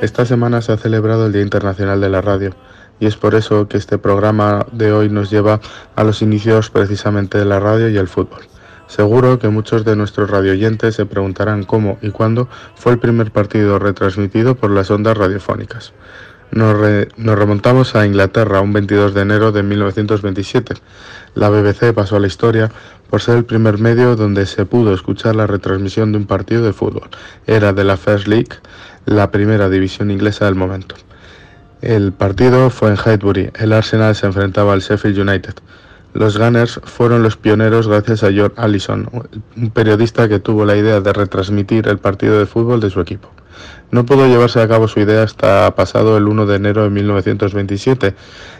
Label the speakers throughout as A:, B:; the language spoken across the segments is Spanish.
A: Esta semana se ha celebrado el Día Internacional de la Radio y es por eso que este programa de hoy nos lleva a los inicios precisamente de la radio y el fútbol. Seguro que muchos de nuestros radioyentes se preguntarán cómo y cuándo fue el primer partido retransmitido por las ondas radiofónicas. Nos, remontamos a Inglaterra un 22 de enero de 1927. La BBC pasó a la historia por ser el primer medio donde se pudo escuchar la retransmisión de un partido de fútbol. Era de la First League, la primera división inglesa del momento. El partido fue en Highbury. El Arsenal se enfrentaba al Sheffield United. Los Gunners fueron los pioneros gracias a George Allison, un periodista que tuvo la idea de retransmitir el partido de fútbol de su equipo. No pudo llevarse a cabo su idea hasta pasado el 1 de enero de 1927,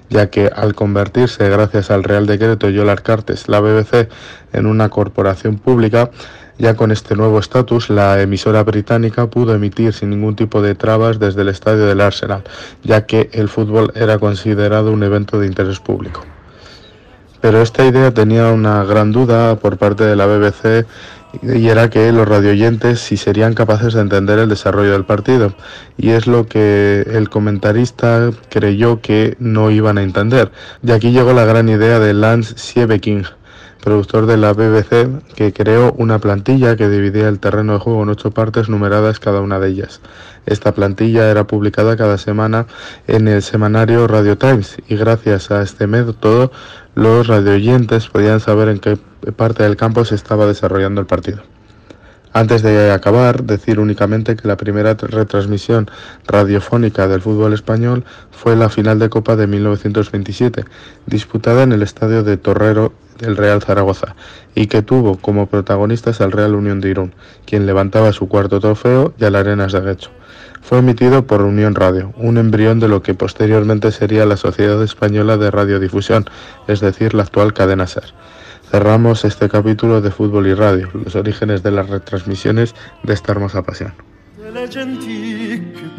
A: ya que al convertirse, gracias al Real Decreto Yolar Cartes, la BBC en una corporación pública, ya con este nuevo estatus, la emisora británica pudo emitir sin ningún tipo de trabas desde el estadio del Arsenal, ya que el fútbol era considerado un evento de interés público. Pero esta idea tenía una gran duda por parte de la BBC y era que los radioyentes si serían capaces de entender el desarrollo del partido y es lo que el comentarista creyó que no iban a entender. Y aquí llegó la gran idea de Lance Siebeking, productor de la BBC, que creó una plantilla que dividía el terreno de juego en ocho partes numeradas cada una de ellas. Esta plantilla era publicada cada semana en el semanario Radio Times y gracias a este método los radioyentes podían saber en qué parte del campo se estaba desarrollando el partido. Antes de acabar, decir únicamente que la primera retransmisión radiofónica del fútbol español fue la final de Copa de 1927, disputada en el estadio de Torrero del Real Zaragoza, y que tuvo como protagonistas al Real Unión de Irún, quien levantaba su cuarto trofeo y al Arenas de Guecho. Fue emitido por Unión Radio, un embrión de lo que posteriormente sería la Sociedad Española de Radiodifusión, es decir, la actual cadena SER. Cerramos este capítulo de Fútbol y Radio, los orígenes de las retransmisiones de esta hermosa pasión.